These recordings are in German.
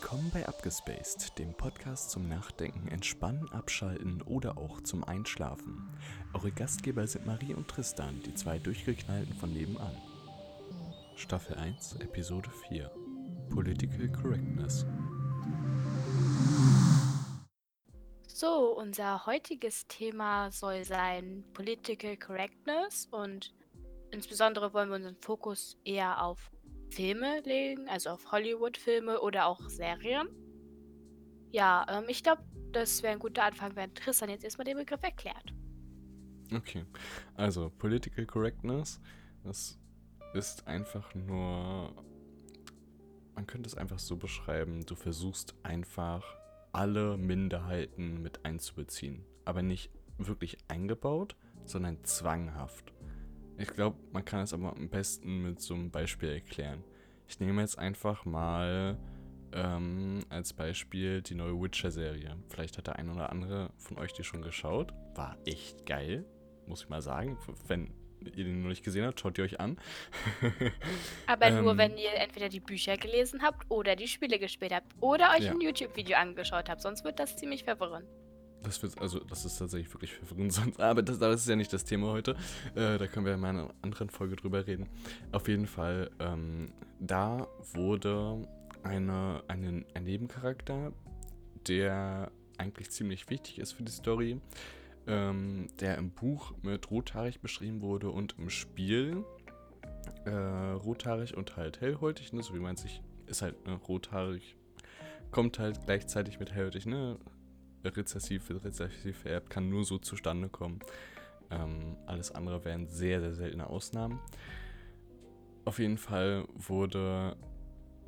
Willkommen bei Abgespaced, dem Podcast zum Nachdenken, Entspannen, Abschalten oder auch zum Einschlafen. Eure Gastgeber sind Marie und Tristan, die zwei Durchgeknallten von nebenan. Staffel 1, Episode 4 Political Correctness. So, unser heutiges Thema soll sein Political Correctness und insbesondere wollen wir unseren Fokus eher auf Filme legen, also auf Hollywood-Filme oder auch Serien. Ja, ähm, ich glaube, das wäre ein guter Anfang, wenn Tristan jetzt erstmal den Begriff erklärt. Okay, also Political Correctness, das ist einfach nur, man könnte es einfach so beschreiben, du versuchst einfach alle Minderheiten mit einzubeziehen, aber nicht wirklich eingebaut, sondern zwanghaft. Ich glaube, man kann es aber am besten mit so einem Beispiel erklären. Ich nehme jetzt einfach mal ähm, als Beispiel die neue Witcher-Serie. Vielleicht hat der ein oder andere von euch die schon geschaut. War echt geil, muss ich mal sagen. Wenn ihr den noch nicht gesehen habt, schaut ihr euch an. Aber nur, ähm, wenn ihr entweder die Bücher gelesen habt oder die Spiele gespielt habt oder euch ja. ein YouTube-Video angeschaut habt. Sonst wird das ziemlich verwirrend. Das wird, also, das ist tatsächlich wirklich verwirrend. Sonst, aber das, das ist ja nicht das Thema heute. Äh, da können wir in einer anderen Folge drüber reden. Auf jeden Fall, ähm, da wurde eine, eine, ein Nebencharakter, der eigentlich ziemlich wichtig ist für die Story, ähm, der im Buch mit rothaarig beschrieben wurde und im Spiel äh, rothaarig und halt hellhäutig, ne? so wie man sich, ist halt ne, rothaarig, kommt halt gleichzeitig mit hellhäutig, ne? Rezessiv wird rezessiv vererbt, kann nur so zustande kommen. Ähm, alles andere wären sehr, sehr seltene Ausnahmen. Auf jeden Fall wurde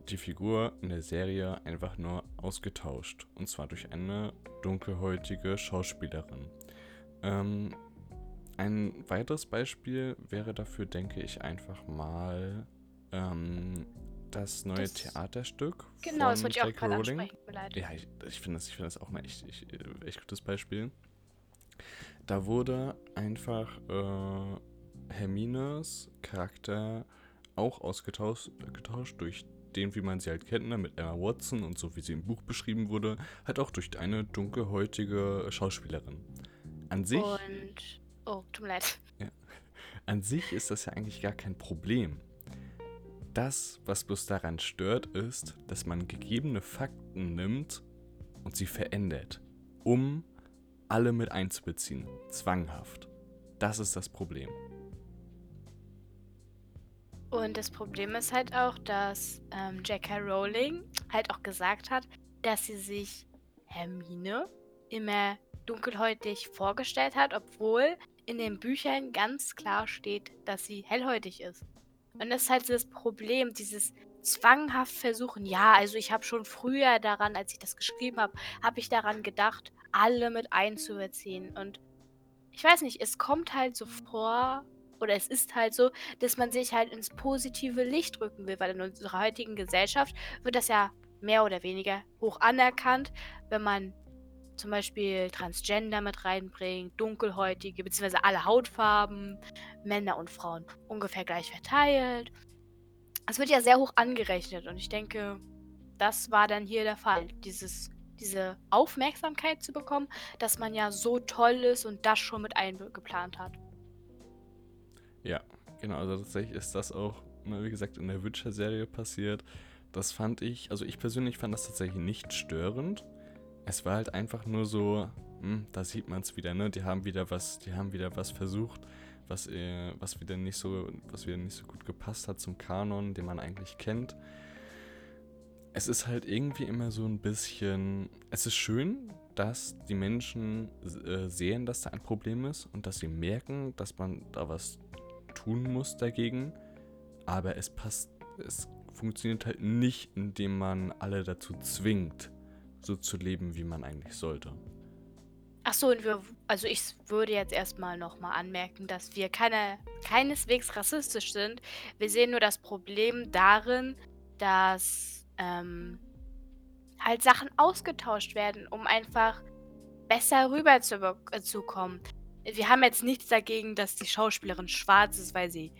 die Figur in der Serie einfach nur ausgetauscht. Und zwar durch eine dunkelhäutige Schauspielerin. Ähm, ein weiteres Beispiel wäre dafür, denke ich, einfach mal ähm, das neue das, Theaterstück. Genau, von das wollte ich auch gerade ansprechen. Ja, ich, ich finde das, find das auch mal echt, echt, echt gutes Beispiel. Da wurde einfach äh, Hermines Charakter auch ausgetauscht getauscht durch den, wie man sie halt kennt, ne, mit Emma Watson und so wie sie im Buch beschrieben wurde, halt auch durch eine dunkelhäutige Schauspielerin. An sich. Und. Oh, tut mir leid. Ja, an sich ist das ja eigentlich gar kein Problem. Das, was bloß daran stört, ist, dass man gegebene Fakten nimmt und sie verändert, um alle mit einzubeziehen, zwanghaft. Das ist das Problem. Und das Problem ist halt auch, dass ähm, J.K. Rowling halt auch gesagt hat, dass sie sich Hermine immer dunkelhäutig vorgestellt hat, obwohl in den Büchern ganz klar steht, dass sie hellhäutig ist. Und das ist halt das Problem, dieses zwanghaft versuchen. Ja, also ich habe schon früher daran, als ich das geschrieben habe, habe ich daran gedacht, alle mit einzubeziehen. Und ich weiß nicht, es kommt halt so vor, oder es ist halt so, dass man sich halt ins positive Licht rücken will, weil in unserer heutigen Gesellschaft wird das ja mehr oder weniger hoch anerkannt, wenn man zum Beispiel Transgender mit reinbringen, dunkelhäutige, beziehungsweise alle Hautfarben, Männer und Frauen ungefähr gleich verteilt. Es wird ja sehr hoch angerechnet und ich denke, das war dann hier der Fall. Dieses, diese Aufmerksamkeit zu bekommen, dass man ja so toll ist und das schon mit eingeplant hat. Ja, genau. Also tatsächlich ist das auch, ne, wie gesagt, in der Witcher-Serie passiert. Das fand ich, also ich persönlich fand das tatsächlich nicht störend es war halt einfach nur so, hm, da sieht man es wieder, ne? Die haben wieder was, die haben wieder was versucht, was, äh, was wieder nicht so, was wieder nicht so gut gepasst hat zum Kanon, den man eigentlich kennt. Es ist halt irgendwie immer so ein bisschen. Es ist schön, dass die Menschen äh, sehen, dass da ein Problem ist und dass sie merken, dass man da was tun muss dagegen. Aber es passt, es funktioniert halt nicht, indem man alle dazu zwingt, so zu leben, wie man eigentlich sollte. Ach so, und wir, also ich würde jetzt erstmal nochmal anmerken, dass wir keine, keineswegs rassistisch sind. Wir sehen nur das Problem darin, dass ähm, halt Sachen ausgetauscht werden, um einfach besser rüberzukommen. Äh, wir haben jetzt nichts dagegen, dass die Schauspielerin schwarz ist, weil sie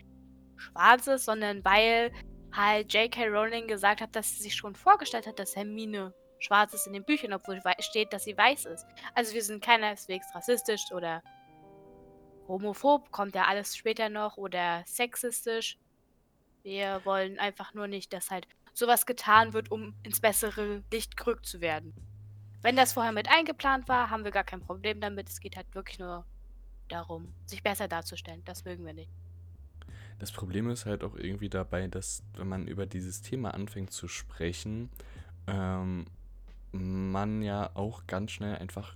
schwarz ist, sondern weil halt J.K. Rowling gesagt hat, dass sie sich schon vorgestellt hat, dass Hermine schwarz ist in den Büchern, obwohl steht, dass sie weiß ist. Also wir sind keineswegs rassistisch oder homophob, kommt ja alles später noch, oder sexistisch. Wir wollen einfach nur nicht, dass halt sowas getan wird, um ins bessere Licht gerückt zu werden. Wenn das vorher mit eingeplant war, haben wir gar kein Problem damit. Es geht halt wirklich nur darum, sich besser darzustellen. Das mögen wir nicht. Das Problem ist halt auch irgendwie dabei, dass wenn man über dieses Thema anfängt zu sprechen, ähm, man ja auch ganz schnell einfach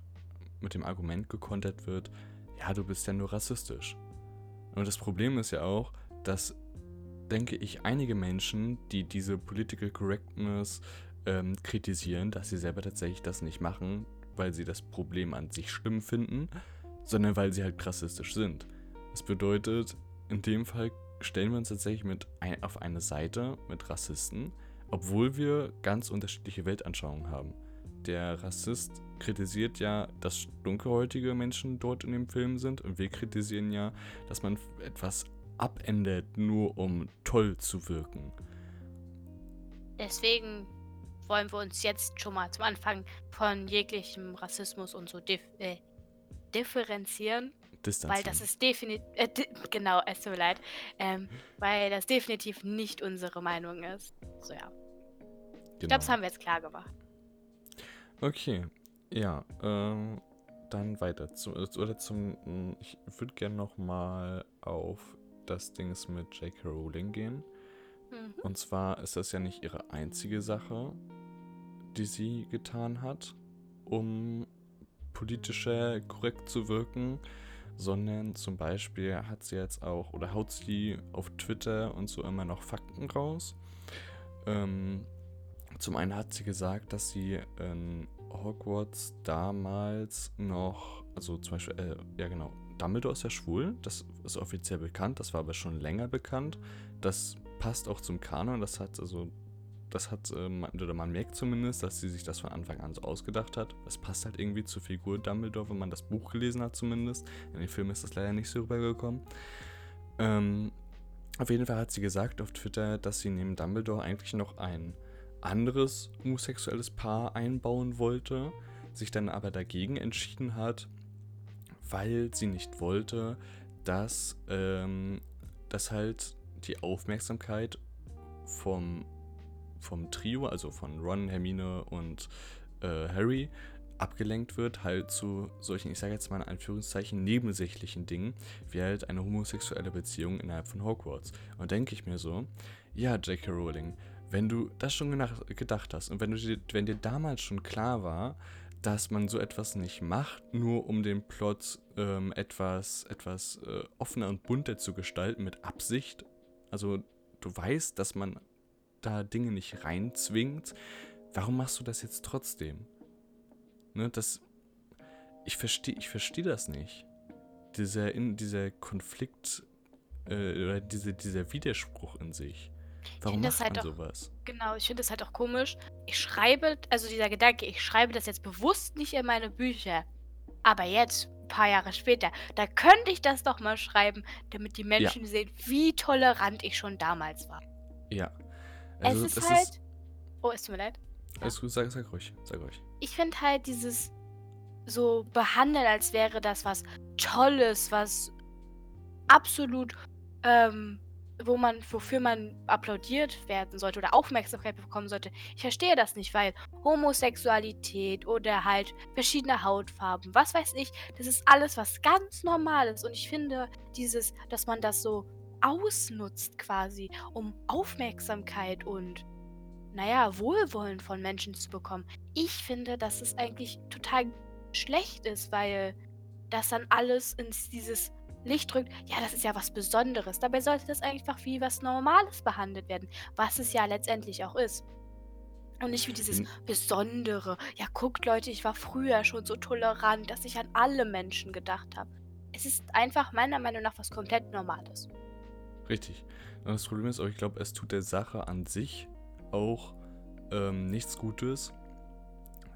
mit dem Argument gekontert wird, ja, du bist ja nur rassistisch. Und das Problem ist ja auch, dass, denke ich, einige Menschen, die diese Political Correctness ähm, kritisieren, dass sie selber tatsächlich das nicht machen, weil sie das Problem an sich schlimm finden, sondern weil sie halt rassistisch sind. Das bedeutet, in dem Fall stellen wir uns tatsächlich mit ein, auf eine Seite mit Rassisten, obwohl wir ganz unterschiedliche Weltanschauungen haben. Der Rassist kritisiert ja, dass dunkelhäutige Menschen dort in dem Film sind und wir kritisieren ja, dass man etwas abändert, nur um toll zu wirken. Deswegen wollen wir uns jetzt schon mal zum Anfang von jeglichem Rassismus und so dif äh, differenzieren. Weil das ist definitiv, äh, di genau, es tut mir leid, ähm, weil das definitiv nicht unsere Meinung ist. So ja. Genau. Ich glaube, das haben wir jetzt klar gemacht. Okay, ja, ähm, dann weiter. Zu, oder zum, hm, ich würde gerne nochmal auf das Dings mit J.K. Rowling gehen. Mhm. Und zwar ist das ja nicht ihre einzige Sache, die sie getan hat, um politischer korrekt zu wirken, sondern zum Beispiel hat sie jetzt auch oder haut sie auf Twitter und so immer noch Fakten raus. Ähm, zum einen hat sie gesagt, dass sie in Hogwarts damals noch, also zum Beispiel, äh, ja genau, Dumbledore ist ja schwul, das ist offiziell bekannt, das war aber schon länger bekannt. Das passt auch zum Kanon, das hat also, das hat, äh, oder man merkt zumindest, dass sie sich das von Anfang an so ausgedacht hat. Das passt halt irgendwie zur Figur Dumbledore, wenn man das Buch gelesen hat zumindest. In den Film ist das leider nicht so rübergekommen. Ähm, auf jeden Fall hat sie gesagt auf Twitter, dass sie neben Dumbledore eigentlich noch einen anderes homosexuelles Paar einbauen wollte, sich dann aber dagegen entschieden hat, weil sie nicht wollte, dass, ähm, dass halt die Aufmerksamkeit vom, vom Trio, also von Ron, Hermine und äh, Harry, abgelenkt wird, halt zu solchen, ich sage jetzt mal in Anführungszeichen, nebensächlichen Dingen, wie halt eine homosexuelle Beziehung innerhalb von Hogwarts. Und denke ich mir so, ja, J.K. Rowling, wenn du das schon gedacht hast und wenn, du, wenn dir damals schon klar war, dass man so etwas nicht macht, nur um den Plot ähm, etwas, etwas äh, offener und bunter zu gestalten mit Absicht. Also du weißt, dass man da Dinge nicht reinzwingt. Warum machst du das jetzt trotzdem? Ne, das. Ich verstehe ich versteh das nicht. Dieser, in, dieser Konflikt äh, oder diese, dieser Widerspruch in sich. Warum macht halt man auch, sowas? Genau, ich finde es halt auch komisch. Ich schreibe, also dieser Gedanke, ich schreibe das jetzt bewusst nicht in meine Bücher. Aber jetzt, ein paar Jahre später, da könnte ich das doch mal schreiben, damit die Menschen ja. sehen, wie tolerant ich schon damals war. Ja. Also, es ist halt. Ist, oh, es tut mir leid. Alles gut, sag, sag ruhig, sag ruhig. Ich finde halt dieses so behandeln, als wäre das was Tolles, was absolut ähm, wo man, wofür man applaudiert werden sollte oder Aufmerksamkeit bekommen sollte. Ich verstehe das nicht, weil Homosexualität oder halt verschiedene Hautfarben, was weiß ich, das ist alles was ganz Normales. Und ich finde, dieses, dass man das so ausnutzt quasi, um Aufmerksamkeit und naja, Wohlwollen von Menschen zu bekommen. Ich finde, dass es eigentlich total schlecht ist, weil das dann alles ins dieses Licht drückt, ja, das ist ja was Besonderes. Dabei sollte das einfach wie was Normales behandelt werden, was es ja letztendlich auch ist. Und nicht wie dieses hm. Besondere. Ja, guckt Leute, ich war früher schon so tolerant, dass ich an alle Menschen gedacht habe. Es ist einfach meiner Meinung nach was komplett Normales. Richtig. Das Problem ist auch, ich glaube, es tut der Sache an sich auch ähm, nichts Gutes,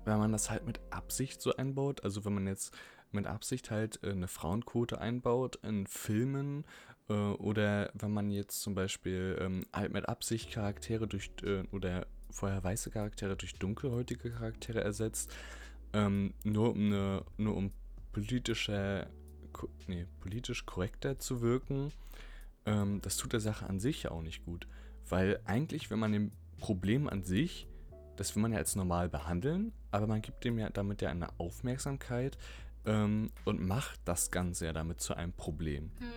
wenn man das halt mit Absicht so einbaut. Also wenn man jetzt mit Absicht halt äh, eine Frauenquote einbaut in Filmen Äh, oder wenn man jetzt zum Beispiel ähm, halt mit Absicht Charaktere durch äh, oder vorher weiße Charaktere durch dunkelhäutige Charaktere ersetzt, ähm, nur um eine, nur um politische, nee, politisch korrekter zu wirken, ähm, das tut der Sache an sich auch nicht gut. Weil eigentlich, wenn man dem Problem an sich, das will man ja als normal behandeln, aber man gibt dem ja damit ja eine Aufmerksamkeit ähm, und macht das Ganze ja damit zu einem Problem. Hm.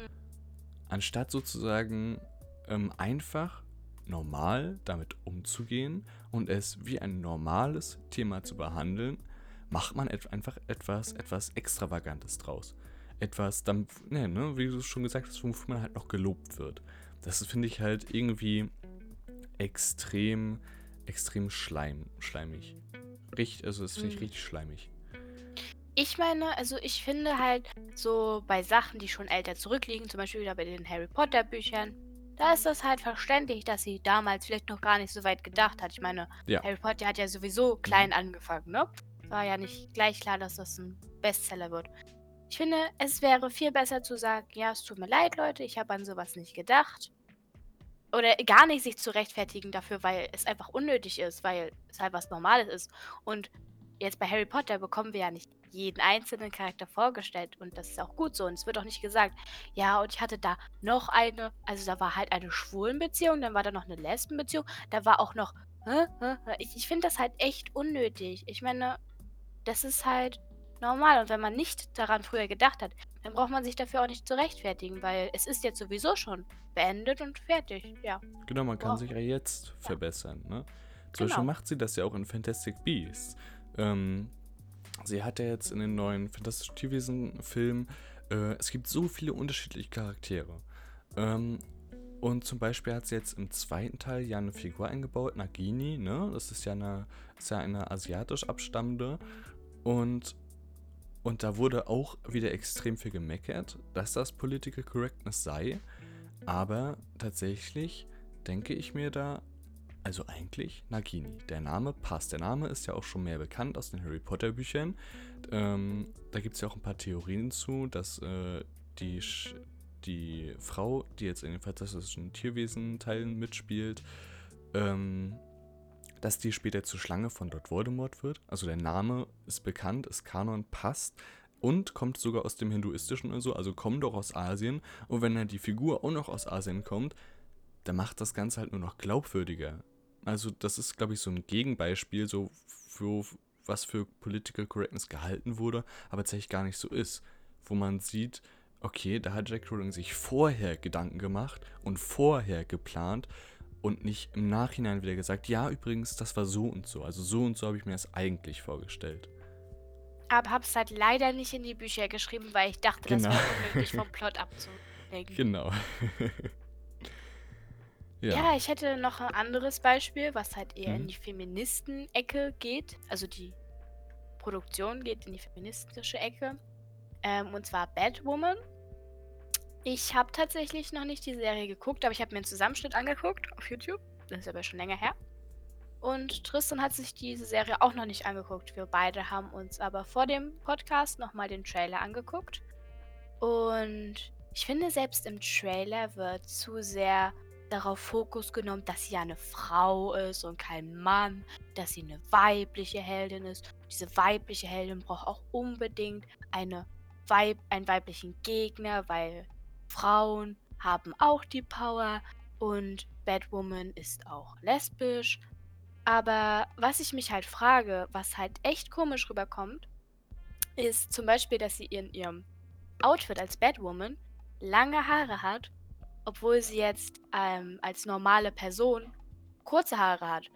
Anstatt sozusagen ähm, einfach normal damit umzugehen und es wie ein normales Thema zu behandeln, macht man et einfach etwas, etwas Extravagantes draus. Etwas, dann, ne, ne, wie du schon gesagt hast, wofür man halt noch gelobt wird. Das finde ich halt irgendwie extrem, extrem schleim, schleimig. Richtig, also das finde ich mhm. richtig schleimig. Ich meine, also ich finde halt so bei Sachen, die schon älter zurückliegen, zum Beispiel wieder bei den Harry Potter Büchern, da ist das halt verständlich, dass sie damals vielleicht noch gar nicht so weit gedacht hat. Ich meine, ja. Harry Potter hat ja sowieso klein mhm. angefangen, ne? War ja nicht gleich klar, dass das ein Bestseller wird. Ich finde, es wäre viel besser zu sagen, ja, es tut mir leid, Leute, ich habe an sowas nicht gedacht. Oder gar nicht sich zu rechtfertigen dafür, weil es einfach unnötig ist, weil es halt was Normales ist. Und jetzt bei Harry Potter bekommen wir ja nicht jeden einzelnen Charakter vorgestellt und das ist auch gut so. Und es wird auch nicht gesagt, ja, und ich hatte da noch eine, also da war halt eine Schwulenbeziehung, dann war da noch eine Lesbenbeziehung, da war auch noch, hä, hä, ich, ich finde das halt echt unnötig. Ich meine, das ist halt normal und wenn man nicht daran früher gedacht hat, dann braucht man sich dafür auch nicht zu rechtfertigen, weil es ist jetzt sowieso schon beendet und fertig, ja. Genau, man kann wow. sich ja jetzt ja. verbessern, ne? Zum genau. Beispiel macht sie das ja auch in Fantastic Beasts. Ähm, sie hat ja jetzt in den neuen Fantastische Tierwesen-Filmen, äh, es gibt so viele unterschiedliche Charaktere. Ähm, und zum Beispiel hat sie jetzt im zweiten Teil ja eine Figur eingebaut, Nagini, ne? Das ist ja eine, ist ja eine asiatisch abstammende. Und, und da wurde auch wieder extrem viel gemeckert, dass das Political Correctness sei. Aber tatsächlich denke ich mir da, also eigentlich Nagini. Der Name passt. Der Name ist ja auch schon mehr bekannt aus den Harry Potter Büchern. Ähm, da gibt es ja auch ein paar Theorien zu, dass äh, die, die Frau, die jetzt in den fantastischen Tierwesen-Teilen mitspielt, ähm, dass die später zur Schlange von Lord Voldemort wird. Also der Name ist bekannt, ist Kanon, passt und kommt sogar aus dem Hinduistischen und so, also kommt doch aus Asien. Und wenn dann die Figur auch noch aus Asien kommt, dann macht das Ganze halt nur noch glaubwürdiger. Also das ist, glaube ich, so ein Gegenbeispiel, so für was für Political Correctness gehalten wurde, aber tatsächlich gar nicht so ist. Wo man sieht, okay, da hat Jack Rowling sich vorher Gedanken gemacht und vorher geplant und nicht im Nachhinein wieder gesagt, ja, übrigens, das war so und so. Also so und so habe ich mir das eigentlich vorgestellt. Aber habe es halt leider nicht in die Bücher geschrieben, weil ich dachte, genau. das wäre unmöglich vom Plot abzulenken. Genau. Ja. ja, ich hätte noch ein anderes Beispiel, was halt eher mhm. in die Feministen-Ecke geht. Also die Produktion geht in die feministische Ecke. Ähm, und zwar Batwoman. Ich habe tatsächlich noch nicht die Serie geguckt, aber ich habe mir einen Zusammenschnitt angeguckt auf YouTube. Das ist aber schon länger her. Und Tristan hat sich diese Serie auch noch nicht angeguckt. Wir beide haben uns aber vor dem Podcast nochmal den Trailer angeguckt. Und ich finde, selbst im Trailer wird zu sehr darauf Fokus genommen, dass sie eine Frau ist und kein Mann, dass sie eine weibliche Heldin ist. Diese weibliche Heldin braucht auch unbedingt eine Weib einen weiblichen Gegner, weil Frauen haben auch die Power und Batwoman ist auch lesbisch. Aber was ich mich halt frage, was halt echt komisch rüberkommt, ist zum Beispiel, dass sie in ihrem Outfit als Batwoman lange Haare hat obwohl sie jetzt ähm, als normale Person kurze Haare hat.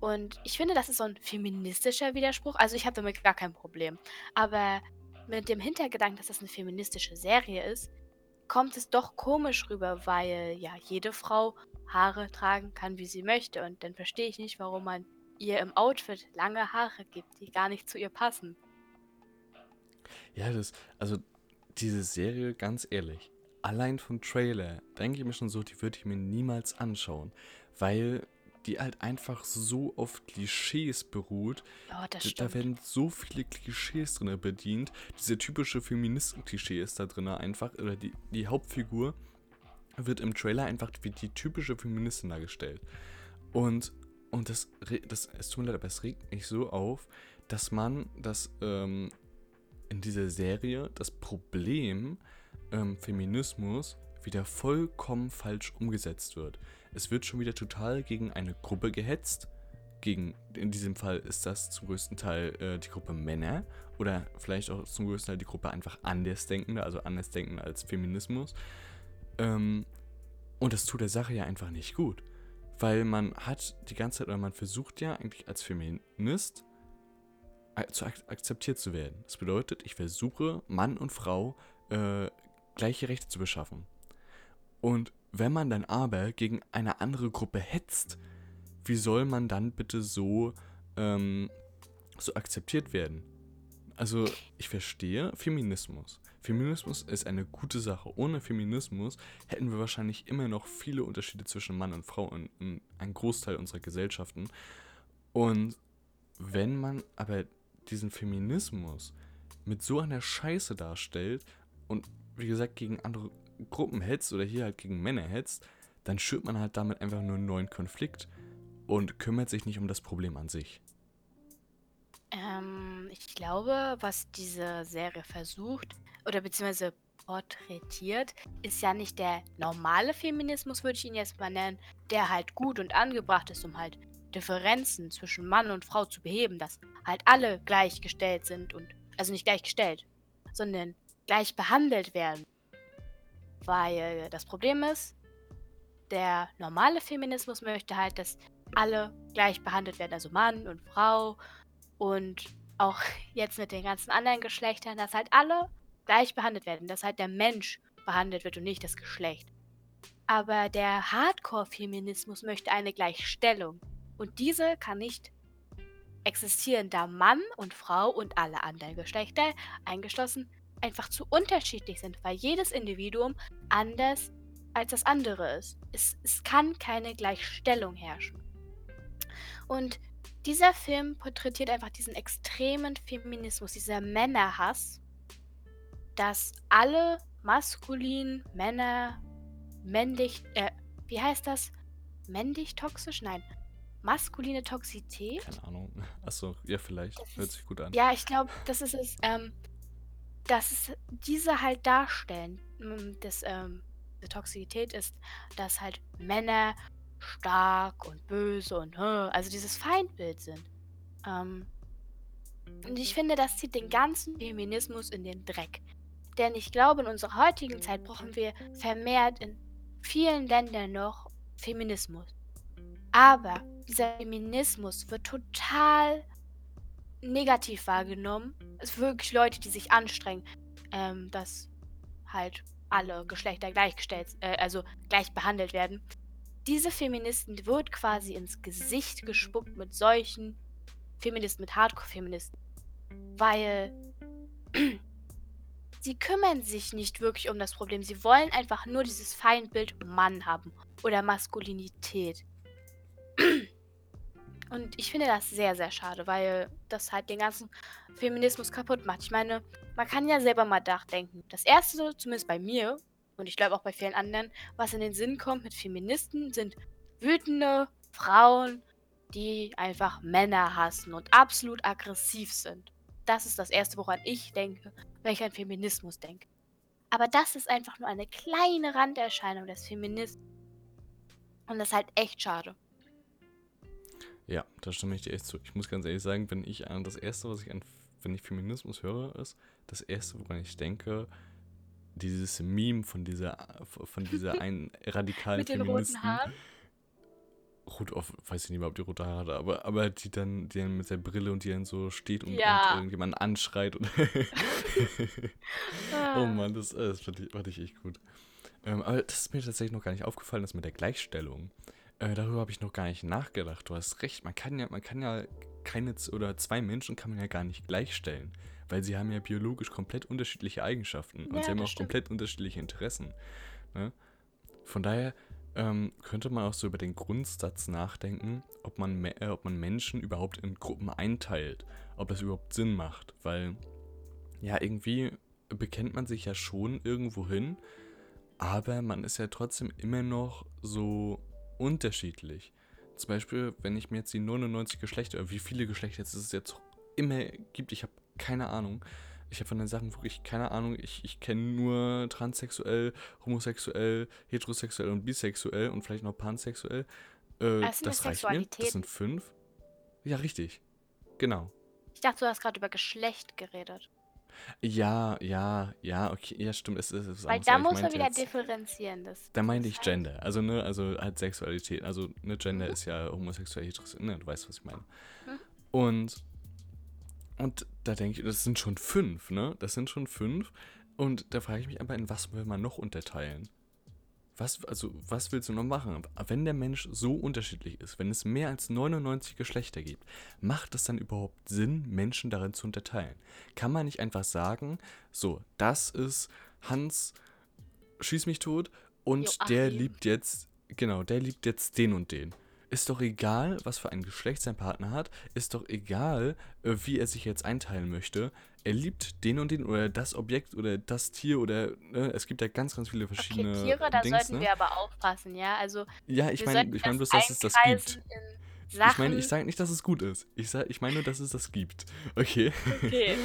Und ich finde, das ist so ein feministischer Widerspruch. Also ich habe damit gar kein Problem. Aber mit dem Hintergedanken, dass das eine feministische Serie ist, kommt es doch komisch rüber, weil ja jede Frau Haare tragen kann, wie sie möchte. Und dann verstehe ich nicht, warum man ihr im Outfit lange Haare gibt, die gar nicht zu ihr passen. Ja, das, also diese Serie, ganz ehrlich, allein vom Trailer denke ich mir schon so, die würde ich mir niemals anschauen, weil die halt einfach so auf Klischees beruht. Oh, das stimmt. Da werden so viele Klischees drin bedient. Diese typische Feministen-Klischee ist da drin einfach, oder die, die Hauptfigur wird im Trailer einfach wie die typische Feministin dargestellt. Und, und das, das, es tut mir leid, aber es regt mich so auf, dass man das ähm, in dieser Serie das Problem ähm, Feminismus wieder vollkommen falsch umgesetzt wird. Es wird schon wieder total gegen eine Gruppe gehetzt. Gegen, in diesem Fall ist das zum größten Teil äh, die Gruppe Männer oder vielleicht auch zum größten Teil die Gruppe einfach Andersdenkende, also Andersdenkende als Feminismus. Ähm, und das tut der Sache ja einfach nicht gut. Weil man hat die ganze Zeit, oder man versucht ja eigentlich als Feminist zu ak akzeptiert zu werden. Das bedeutet, ich versuche, Mann und Frau äh, gleiche Rechte zu beschaffen. Und wenn man dann aber gegen eine andere Gruppe hetzt, wie soll man dann bitte so, ähm, so akzeptiert werden? Also, ich verstehe Feminismus. Feminismus ist eine gute Sache. Ohne Feminismus hätten wir wahrscheinlich immer noch viele Unterschiede zwischen Mann und Frau in, in einem Großteil unserer Gesellschaften. Und wenn man aber diesen Feminismus mit so einer Scheiße darstellt und wie gesagt gegen andere Gruppen hetzt oder hier halt gegen Männer hetzt, dann schürt man halt damit einfach nur einen neuen Konflikt und kümmert sich nicht um das Problem an sich. Ähm, ich glaube, was diese Serie versucht oder beziehungsweise porträtiert, ist ja nicht der normale Feminismus, würde ich ihn jetzt mal nennen, der halt gut und angebracht ist, um halt Differenzen zwischen Mann und Frau zu beheben, dass halt alle gleichgestellt sind und, also nicht gleichgestellt, sondern gleich behandelt werden. Weil das Problem ist, der normale Feminismus möchte halt, dass alle gleich behandelt werden, also Mann und Frau und auch jetzt mit den ganzen anderen Geschlechtern, dass halt alle gleich behandelt werden, dass halt der Mensch behandelt wird und nicht das Geschlecht. Aber der Hardcore-Feminismus möchte eine Gleichstellung. Und diese kann nicht existieren, da Mann und Frau und alle anderen Geschlechter eingeschlossen einfach zu unterschiedlich sind, weil jedes Individuum anders als das andere ist. Es, es kann keine Gleichstellung herrschen. Und dieser Film porträtiert einfach diesen extremen Feminismus, dieser Männerhass, dass alle maskulin, Männer, männlich, äh, wie heißt das? Männlich toxisch? Nein, maskuline Toxität. Keine Ahnung. Achso, ja, vielleicht. Hört sich gut an. Ja, ich glaube, das ist es, ähm, dass es diese halt darstellen. Mm, das, ähm, die Toxität ist, dass halt Männer stark und böse und also dieses Feindbild sind. Ähm, und ich finde, das zieht den ganzen Feminismus in den Dreck. Denn ich glaube, in unserer heutigen Zeit brauchen wir vermehrt in vielen Ländern noch Feminismus. Aber dieser Feminismus wird total negativ wahrgenommen. Es wirklich Leute, die sich anstrengen, ähm, dass halt alle Geschlechter gleichgestellt, äh, also gleich behandelt werden. Diese Feministen wird quasi ins Gesicht gespuckt mit solchen Feministen, mit Hardcore-Feministen. Weil sie kümmern sich nicht wirklich um das Problem. Sie wollen einfach nur dieses Feindbild Mann haben oder Maskulinität. Und ich finde das sehr, sehr schade, weil das halt den ganzen Feminismus kaputt macht. Ich meine, man kann ja selber mal nachdenken. Das erste, zumindest bei mir, und ich glaube auch bei vielen anderen, was in den Sinn kommt mit Feministen, sind wütende Frauen, die einfach Männer hassen und absolut aggressiv sind. Das ist das Erste, woran ich denke, wenn ich an Feminismus denke. Aber das ist einfach nur eine kleine Randerscheinung des Feminismus. Und das ist halt echt schade. Ja, da stimme ich dir echt zu. Ich muss ganz ehrlich sagen, wenn ich an das erste, was ich an, wenn ich Feminismus höre, ist das erste, woran ich denke, dieses Meme von dieser, von dieser einen radikalen Mit den Feministen. Roten Haaren? Rot auf, weiß ich nicht mehr, ob die rote Haare hat, aber, aber die dann, die dann mit der Brille und die dann so steht und, ja. und irgendjemanden anschreit. Und oh Mann, das, das fand, ich, fand ich echt gut. Ähm, aber das ist mir tatsächlich noch gar nicht aufgefallen, das mit der Gleichstellung. Äh, darüber habe ich noch gar nicht nachgedacht. Du hast recht. Man kann ja, man kann ja keine oder zwei Menschen kann man ja gar nicht gleichstellen, weil sie haben ja biologisch komplett unterschiedliche Eigenschaften und ja, sie haben auch stimmt. komplett unterschiedliche Interessen. Ne? Von daher ähm, könnte man auch so über den Grundsatz nachdenken, ob man, äh, ob man Menschen überhaupt in Gruppen einteilt, ob das überhaupt Sinn macht, weil ja irgendwie bekennt man sich ja schon irgendwo hin aber man ist ja trotzdem immer noch so unterschiedlich. Zum Beispiel, wenn ich mir jetzt die 99 Geschlechter, oder wie viele Geschlechter es jetzt immer gibt, ich habe keine Ahnung. Ich habe von den Sachen wirklich keine Ahnung. Ich, ich kenne nur transsexuell, homosexuell, heterosexuell und bisexuell und vielleicht noch pansexuell. Äh, das, das reicht mir. Das sind fünf. Ja, richtig. Genau. Ich dachte, du hast gerade über Geschlecht geredet. Ja, ja, ja, okay, ja, stimmt. Es, es ist Weil da muss man wieder jetzt, differenzieren. Das, da meinte ich Gender. Also, ne, also halt Sexualität. Also, ne, Gender mhm. ist ja homosexuell. Ne, du weißt, was ich meine. Mhm. Und, und da denke ich, das sind schon fünf, ne? Das sind schon fünf. Und da frage ich mich aber, in was will man noch unterteilen? Was, also, was willst du noch machen? Wenn der Mensch so unterschiedlich ist, wenn es mehr als 99 Geschlechter gibt, macht es dann überhaupt Sinn, Menschen darin zu unterteilen? Kann man nicht einfach sagen, so, das ist Hans, schieß mich tot und Joachim. der liebt jetzt, genau, der liebt jetzt den und den. Ist doch egal, was für ein Geschlecht sein Partner hat, ist doch egal, äh, wie er sich jetzt einteilen möchte er liebt den und den oder das Objekt oder das Tier oder ne, es gibt ja ganz, ganz viele verschiedene okay, Tiere, da Dings, sollten ne? wir aber aufpassen, ja. Also ja, ich meine, ich meine bloß, dass es das gibt. Ich meine, ich sage nicht, dass es gut ist. Ich, sag, ich meine nur, dass es das gibt. Okay. Okay.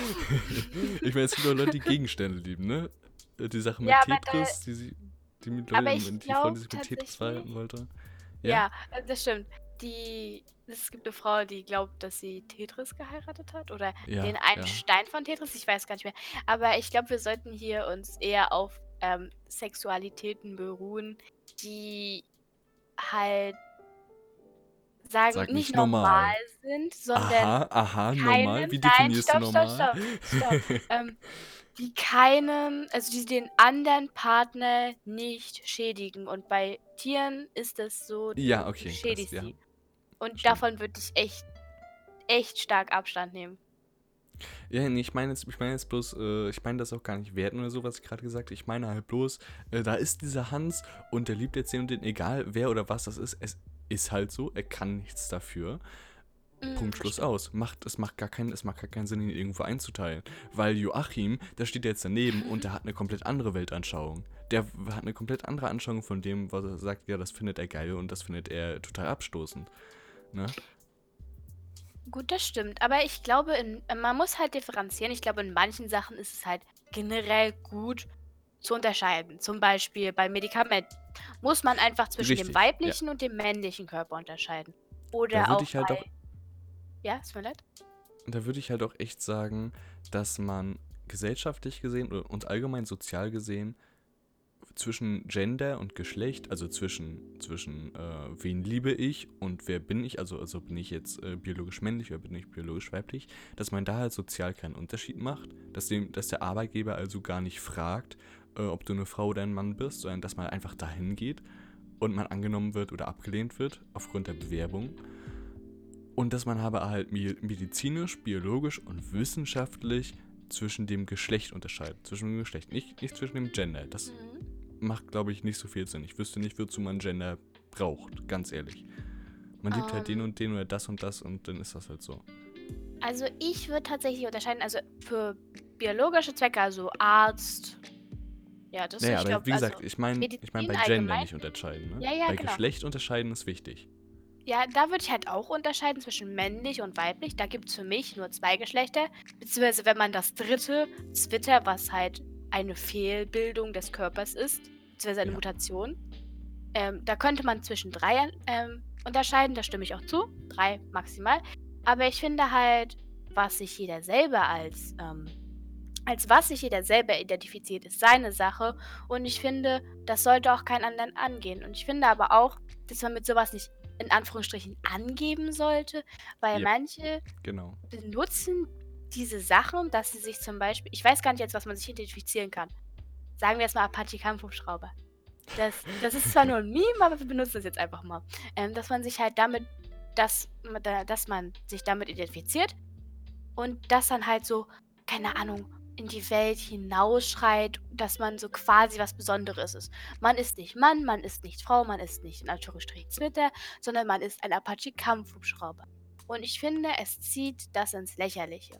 ich meine, es gibt auch Leute, die Gegenstände lieben, ne? Die Sache mit ja, Tetris, die, die, die mit Leuten, die Frau, die sich mit Tetris verhalten wollte. Ja? ja, das stimmt die es gibt eine Frau, die glaubt, dass sie Tetris geheiratet hat oder Ja, den einen ja. Stein von Tetris, ich weiß gar nicht mehr. Aber ich glaube, wir sollten hier uns eher auf ähm, Sexualitäten beruhen, die halt sagen, Sag nicht nicht normal normal. sind, sondern Aha, aha, normal. Wie nein, definierst du stopp, stopp, normal? stopp, stopp. ähm, die keinen, also die den anderen Partner nicht schädigen. Und bei Tieren ist es so, Ja, du okay, schädigst ja. sie. Und Stimmt. davon würde ich echt, echt stark Abstand nehmen. Ja, nee, ich meine jetzt, ich meine jetzt bloß, äh, ich meine das auch gar nicht werten oder so, was ich gerade gesagt habe. Ich meine halt bloß, äh, da ist dieser Hans und der liebt jetzt den und den, egal wer oder was das ist, es ist halt so, er kann nichts dafür. Mhm, Punkt Schluss aus. Macht, es, macht gar keinen, es macht gar keinen Sinn, ihn irgendwo einzuteilen. Weil Joachim, der steht jetzt daneben und der hat eine komplett andere Weltanschauung. Der hat eine komplett andere Anschauung von dem, was er sagt, ja, das findet er geil und das findet er total abstoßend. Ne? Gut, das stimmt. Aber ich glaube, in, man muss halt differenzieren. Ich glaube, in manchen Sachen ist es halt generell gut zu unterscheiden. Zum Beispiel bei Medikamenten muss man einfach zwischen Richtig, dem weiblichen ja. und dem männlichen Körper unterscheiden. Oder auch, halt bei... auch Ja, ist mir leid. Da würde ich halt auch echt sagen, dass man gesellschaftlich gesehen und allgemein sozial gesehen zwischen Gender und Geschlecht, also zwischen, zwischen äh, wen liebe ich und wer bin ich, also, also bin ich jetzt äh, biologisch männlich oder bin ich biologisch weiblich, dass man da halt sozial keinen Unterschied macht, dass, dem, dass der Arbeitgeber also gar nicht fragt, äh, ob du eine Frau oder ein Mann bist, sondern dass man einfach dahin geht und man angenommen wird oder abgelehnt wird aufgrund der Bewerbung. Und dass man aber halt medizinisch, biologisch und wissenschaftlich zwischen dem Geschlecht unterscheidet. Zwischen dem Geschlecht, nicht, nicht zwischen dem Gender. Das mhm macht, glaube ich, nicht so viel Sinn. Ich wüsste nicht, wozu man Gender braucht, ganz ehrlich. Man liebt um, halt den ähm. und den oder das und das und dann ist das halt so. Also ich würde tatsächlich unterscheiden, also für biologische Zwecke, also Arzt. Ja, das naja, ich aber glaub, wie gesagt, also ich meine ich mein bei Gender nicht unterscheiden. Ne? Ja, ja, bei genau. Geschlecht unterscheiden ist wichtig. Ja, da würde ich halt auch unterscheiden zwischen männlich und weiblich. Da gibt es für mich nur zwei Geschlechter. Beziehungsweise wenn man das dritte, Twitter, was halt eine Fehlbildung des Körpers ist, beziehungsweise eine ja. Mutation. Ähm, da könnte man zwischen drei ähm, unterscheiden, da stimme ich auch zu. Drei maximal. Aber ich finde halt, was sich jeder selber als, ähm, als was sich jeder selber identifiziert, ist seine Sache. Und ich finde, das sollte auch keinen anderen angehen. Und ich finde aber auch, dass man mit sowas nicht in Anführungsstrichen angeben sollte, weil ja, manche genau. benutzen diese Sachen, dass sie sich zum Beispiel, ich weiß gar nicht jetzt, was man sich identifizieren kann. Sagen wir jetzt mal Apache Kampfhubschrauber. Das, das ist zwar nur ein Meme, aber wir benutzen das jetzt einfach mal. Ähm, dass man sich halt damit, dass, dass man sich damit identifiziert und das dann halt so, keine Ahnung, in die Welt hinausschreit, dass man so quasi was Besonderes ist. Man ist nicht Mann, man ist nicht Frau, man ist nicht in Anführungsstrichen Twitter, sondern man ist ein Apache Kampfhubschrauber. Und ich finde, es zieht das ins Lächerliche.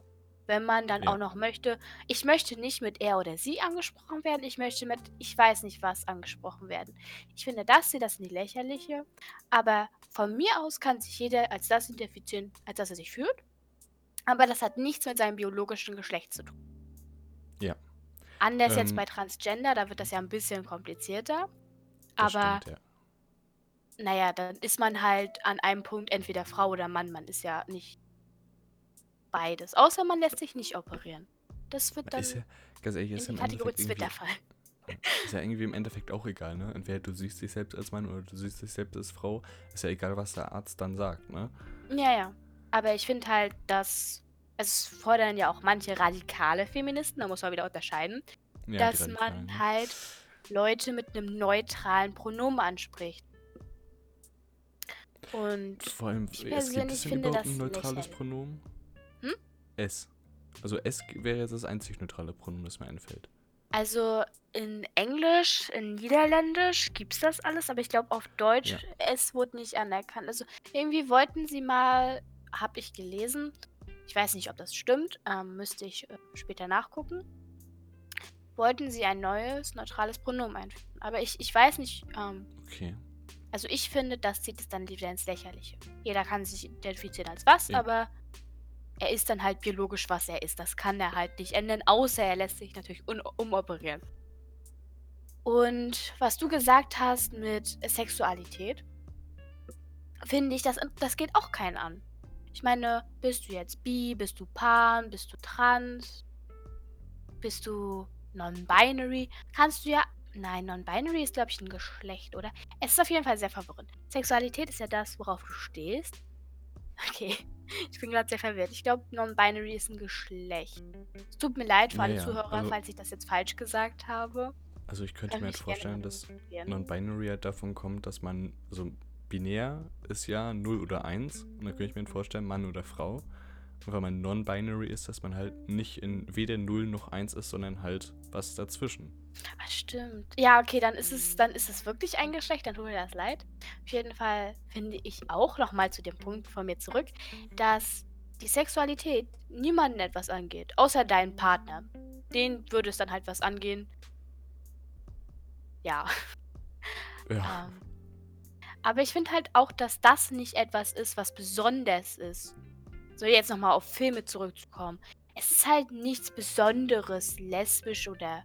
Wenn man dann Ja. auch noch möchte, ich möchte nicht mit er oder sie angesprochen werden, ich möchte mit ich weiß nicht was angesprochen werden. Ich finde das hier das in die lächerliche, aber von mir aus kann sich jeder als das identifizieren, als dass er sich fühlt. Aber das hat nichts mit seinem biologischen Geschlecht zu tun. Ja. Anders jetzt Ähm, bei Transgender, da wird das ja ein bisschen komplizierter. Aber stimmt, ja. naja, dann ist man halt an einem Punkt entweder Frau oder Mann. Man ist ja nicht beides. Außer man lässt sich nicht operieren. Das wird dann Ist ja, ganz ehrlich, in ist die ja im Kategorie Endeffekt irgendwie, Twitter fallen. ist ja irgendwie im Endeffekt auch egal, ne? Entweder du siehst dich selbst als Mann oder du siehst dich selbst als Frau. Ist ja egal, was der Arzt dann sagt, ne? Ja, ja. Aber ich finde halt, dass es fordern ja auch manche radikale Feministen, da muss man wieder unterscheiden, Ja, die dass man ne? halt Leute mit einem neutralen Pronomen anspricht. Und Vor allem, Ich es gibt persönlich es finde überhaupt das ein neutrales lächerlich. Pronomen? Hm? S. Also S wäre jetzt das einzig neutrale Pronomen, das mir einfällt. also in Englisch, in Niederländisch gibt es das alles, aber ich glaube auf Deutsch, Ja. es wurde nicht anerkannt. Also irgendwie wollten sie mal, habe ich gelesen, ich weiß nicht, ob das stimmt, ähm, müsste ich äh, später nachgucken, wollten sie ein neues neutrales Pronomen einführen. Aber ich, ich weiß nicht, ähm, Okay. also ich finde, das zieht es dann wieder ins Lächerliche. Jeder kann sich identifizieren als was, Ja. aber er ist dann halt biologisch, was er ist. Das kann er halt nicht ändern, außer er lässt sich natürlich umoperieren. Und was du gesagt hast mit Sexualität, finde ich, das, das geht auch keinen an. Ich meine, bist du jetzt bi, bist du pan, bist du trans, bist du non-binary, kannst du ja. Nein, non-binary ist, glaube ich, ein Geschlecht, oder? Es ist auf jeden Fall sehr verwirrend. Sexualität ist ja das, worauf du stehst. Okay, ich bin gerade sehr verwirrt. Ich glaube, non-binary ist ein Geschlecht. Es tut mir leid für alle ja, Zuhörer, also- falls ich das jetzt falsch gesagt habe. Also ich könnte Kann mir mich halt gerne vorstellen, dass korrigieren. Non-Binary halt davon kommt, dass man, also binär ist ja 0 oder 1. Und dann könnte ich mir vorstellen, Mann oder Frau. Und weil man non-binary ist, dass man halt nicht in weder 0 noch 1 ist, sondern halt was dazwischen. Ah, stimmt. Ja, okay, dann ist es, dann ist es wirklich ein Geschlecht, dann tut mir das leid. Auf jeden Fall finde ich auch nochmal zu dem Punkt von mir zurück, dass die Sexualität niemanden etwas angeht, außer deinen Partner. Den würde es dann halt was angehen. Ja. Ja, Ähm, aber ich finde halt auch, dass das nicht etwas ist, was besonders ist. So, jetzt nochmal auf Filme zurückzukommen. Es ist halt nichts Besonderes, lesbisch oder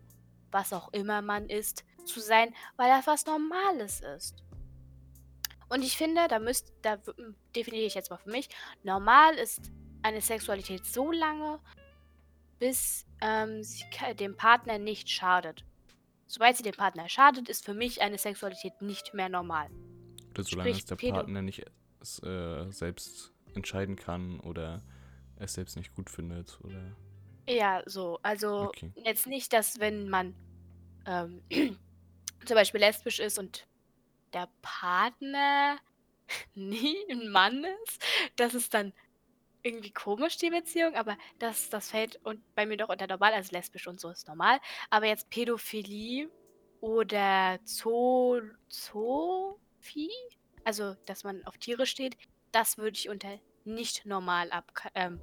was auch immer man ist, zu sein, weil das was Normales ist. Und ich finde, da müsst, da definiere ich jetzt mal für mich, normal ist eine Sexualität so lange, bis ähm, sie dem Partner nicht schadet. Sobald sie dem Partner schadet, ist für mich eine Sexualität nicht mehr normal. oder solange sprich, es der Pedo- Partner nicht äh, selbst entscheiden kann oder es selbst nicht gut findet oder. Ja, so. Also Okay. jetzt nicht, dass wenn man ähm, zum Beispiel lesbisch ist und der Partner nie ein Mann ist, das ist dann irgendwie komisch, die Beziehung, aber das, das fällt und bei mir doch unter normal, also lesbisch und so ist normal. Aber jetzt Pädophilie oder Zoo, Zoophilie, also dass man auf Tiere steht, das würde ich unter nicht normal ab, ähm.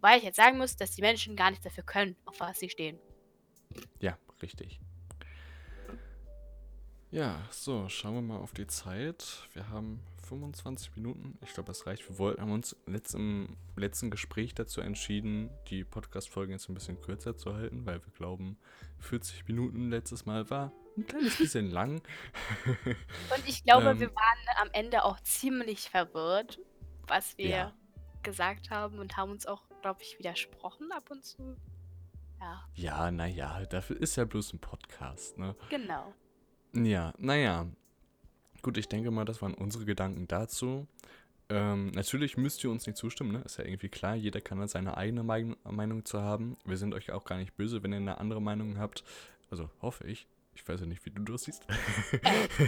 Weil ich jetzt sagen muss, dass die Menschen gar nichts dafür können, auf was sie stehen. Ja, richtig. Ja, so, schauen wir mal auf die Zeit. Wir haben 25 Minuten. Ich glaube, das reicht. Wir wollten, haben uns letzt, im letzten Gespräch dazu entschieden, die Podcast-Folgen jetzt ein bisschen kürzer zu halten, weil wir glauben, 40 Minuten letztes Mal war ein kleines bisschen lang. Und ich glaube, Ähm. wir waren am Ende auch ziemlich verwirrt, was wir Ja. gesagt haben und haben uns auch, glaube ich, widersprochen ab und zu. Ja, Ja, naja, dafür ist ja bloß ein Podcast, ne? genau. Ja, naja. Gut, ich denke mal, das waren unsere Gedanken dazu. Ähm, natürlich müsst ihr uns nicht zustimmen, ne? Ist ja irgendwie klar, jeder kann da seine eigene Mein Meinung zu haben. Wir sind euch auch gar nicht böse, wenn ihr eine andere Meinung habt. Also hoffe ich. Ich weiß ja nicht, wie du das siehst.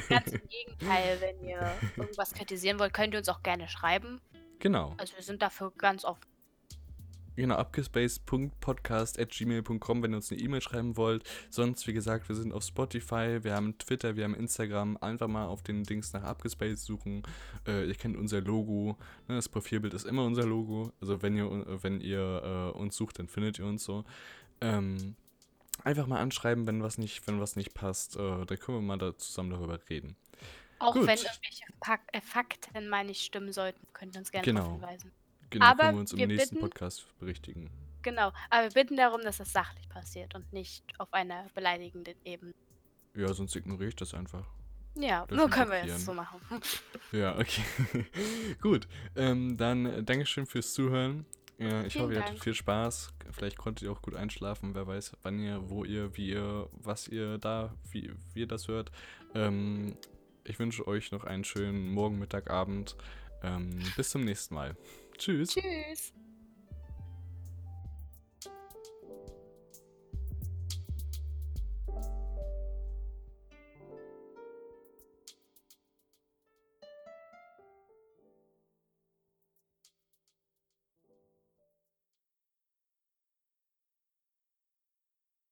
Ganz im Gegenteil, wenn ihr irgendwas kritisieren wollt, könnt ihr uns auch gerne schreiben. genau. Also wir sind dafür ganz offen. Genau, abgespaced.podcast.gmail.com, wenn ihr uns eine E-Mail schreiben wollt. Sonst, wie gesagt, wir sind auf Spotify, wir haben Twitter, wir haben Instagram. Einfach mal auf den Dings nach Abgespaced suchen. Äh, ihr kennt unser Logo. Ne? Das Profilbild ist immer unser Logo. Also wenn ihr, wenn ihr äh, uns sucht, dann findet ihr uns so. Ähm, einfach mal anschreiben, wenn was nicht, wenn was nicht passt. Äh, dann können wir mal da zusammen darüber reden. Auch Gut. wenn irgendwelche Fak äh, Fakten mal nicht stimmen sollten, könnt ihr uns gerne Genau. darauf hinweisen. Genau, Aber können wir uns im wir nächsten bitten- Podcast berichtigen. Genau, aber wir bitten darum, dass das sachlich passiert und nicht auf einer beleidigenden Ebene. Ja, sonst ignoriere ich das einfach. Ja, nur können wir jetzt so machen. Ja, okay. Gut. Ähm, dann äh, Dankeschön fürs Zuhören. Ja, ich Vielen hoffe, ihr hattet viel Spaß. Vielleicht konntet ihr auch gut einschlafen. Wer weiß, wann ihr, wo ihr, wie ihr, was ihr da, wie, wie ihr das hört. Ähm, ich wünsche euch noch einen schönen Morgen, Mittag, Abend. Ähm, bis zum nächsten Mal. Tschüss. Tschüss.